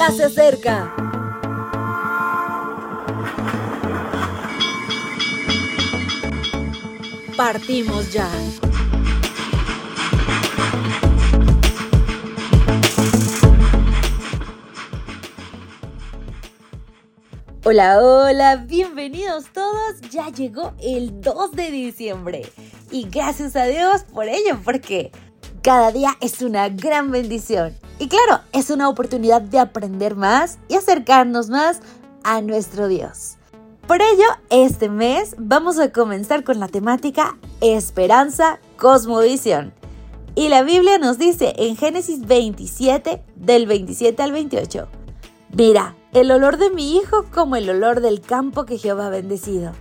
ya se acerca. Partimos ya. Hola, hola, bienvenidos todos. Ya llegó el 2 de diciembre. Y gracias a Dios por ello, porque cada día es una gran bendición. Y claro, es una oportunidad de aprender más y acercarnos más a nuestro Dios. Por ello, este mes vamos a comenzar con la temática Esperanza Cosmovisión. Y la Biblia nos dice en Génesis 27, del 27 al 28, Mira, el olor de mi hijo como el olor del campo que Jehová ha bendecido.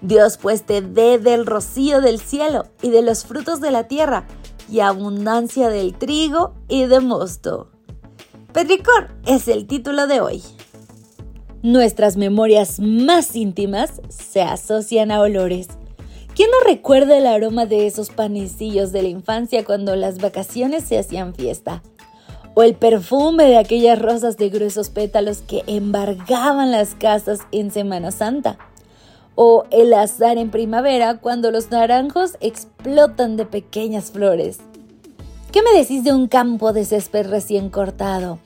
Dios pues te dé del rocío del cielo y de los frutos de la tierra y abundancia del trigo y de mosto. Petricor es el título de hoy. Nuestras memorias más íntimas se asocian a olores. ¿Quién no recuerda el aroma de esos panecillos de la infancia cuando las vacaciones se hacían fiesta? o el perfume de aquellas rosas de gruesos pétalos que embargaban las casas en Semana Santa, o el azar en primavera cuando los naranjos explotan de pequeñas flores. ¿Qué me decís de un campo de césped recién cortado?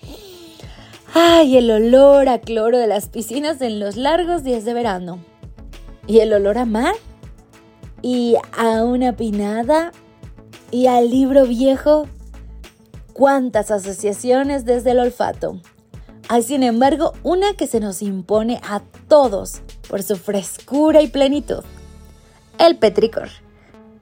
¡Ay, el olor a cloro de las piscinas en los largos días de verano! ¿Y el olor a mar? ¿Y a una pinada? ¿Y al libro viejo cuántas asociaciones desde el olfato. Hay sin embargo una que se nos impone a todos por su frescura y plenitud, el petricor.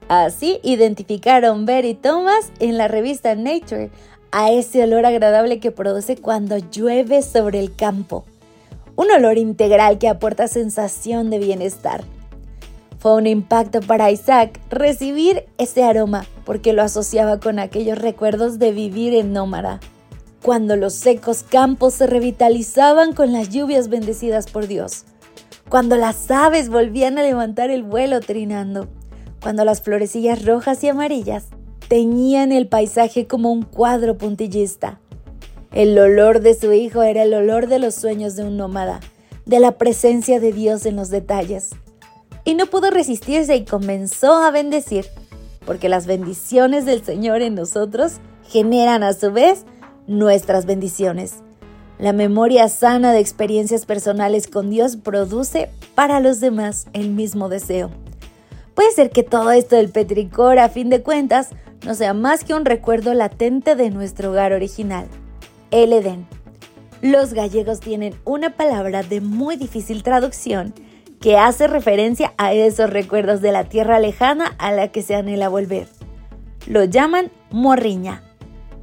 Así identificaron Ver y Thomas en la revista Nature a ese olor agradable que produce cuando llueve sobre el campo. Un olor integral que aporta sensación de bienestar. Fue un impacto para Isaac recibir ese aroma porque lo asociaba con aquellos recuerdos de vivir en nómada, cuando los secos campos se revitalizaban con las lluvias bendecidas por Dios, cuando las aves volvían a levantar el vuelo trinando, cuando las florecillas rojas y amarillas teñían el paisaje como un cuadro puntillista. El olor de su hijo era el olor de los sueños de un nómada, de la presencia de Dios en los detalles y no pudo resistirse y comenzó a bendecir, porque las bendiciones del Señor en nosotros generan a su vez nuestras bendiciones. La memoria sana de experiencias personales con Dios produce para los demás el mismo deseo. Puede ser que todo esto del petricor, a fin de cuentas, no sea más que un recuerdo latente de nuestro hogar original, el Edén. Los gallegos tienen una palabra de muy difícil traducción que hace referencia a esos recuerdos de la tierra lejana a la que se anhela volver. Lo llaman morriña.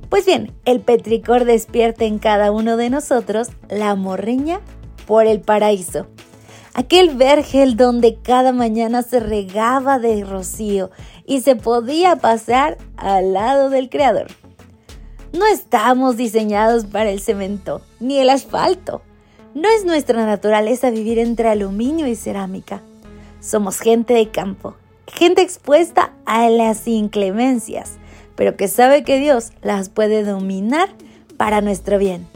Pues bien, el petricor despierta en cada uno de nosotros la morriña por el paraíso. Aquel vergel donde cada mañana se regaba de rocío y se podía pasar al lado del Creador. No estamos diseñados para el cemento ni el asfalto. No es nuestra naturaleza vivir entre aluminio y cerámica. Somos gente de campo, gente expuesta a las inclemencias, pero que sabe que Dios las puede dominar para nuestro bien.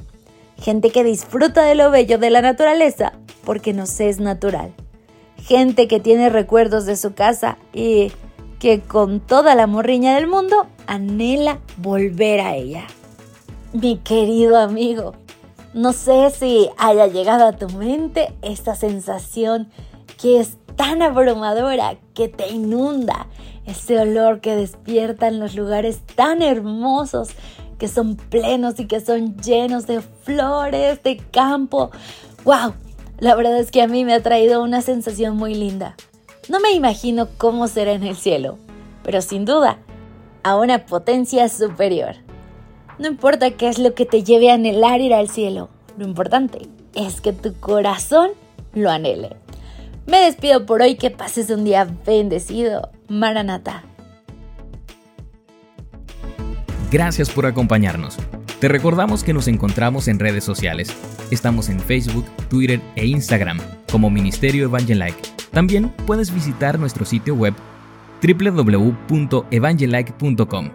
Gente que disfruta de lo bello de la naturaleza porque nos es natural. Gente que tiene recuerdos de su casa y que con toda la morriña del mundo anhela volver a ella. Mi querido amigo, no sé si haya llegado a tu mente esta sensación que es tan abrumadora, que te inunda, ese olor que despierta en los lugares tan hermosos, que son plenos y que son llenos de flores, de campo. ¡Wow! La verdad es que a mí me ha traído una sensación muy linda. No me imagino cómo será en el cielo, pero sin duda, a una potencia superior. No importa qué es lo que te lleve a anhelar ir al cielo, lo importante es que tu corazón lo anhele. Me despido por hoy, que pases un día bendecido. Maranata. Gracias por acompañarnos. Te recordamos que nos encontramos en redes sociales. Estamos en Facebook, Twitter e Instagram como Ministerio Evangelike. También puedes visitar nuestro sitio web www.evangelike.com.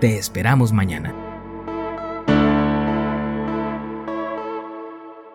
Te esperamos mañana.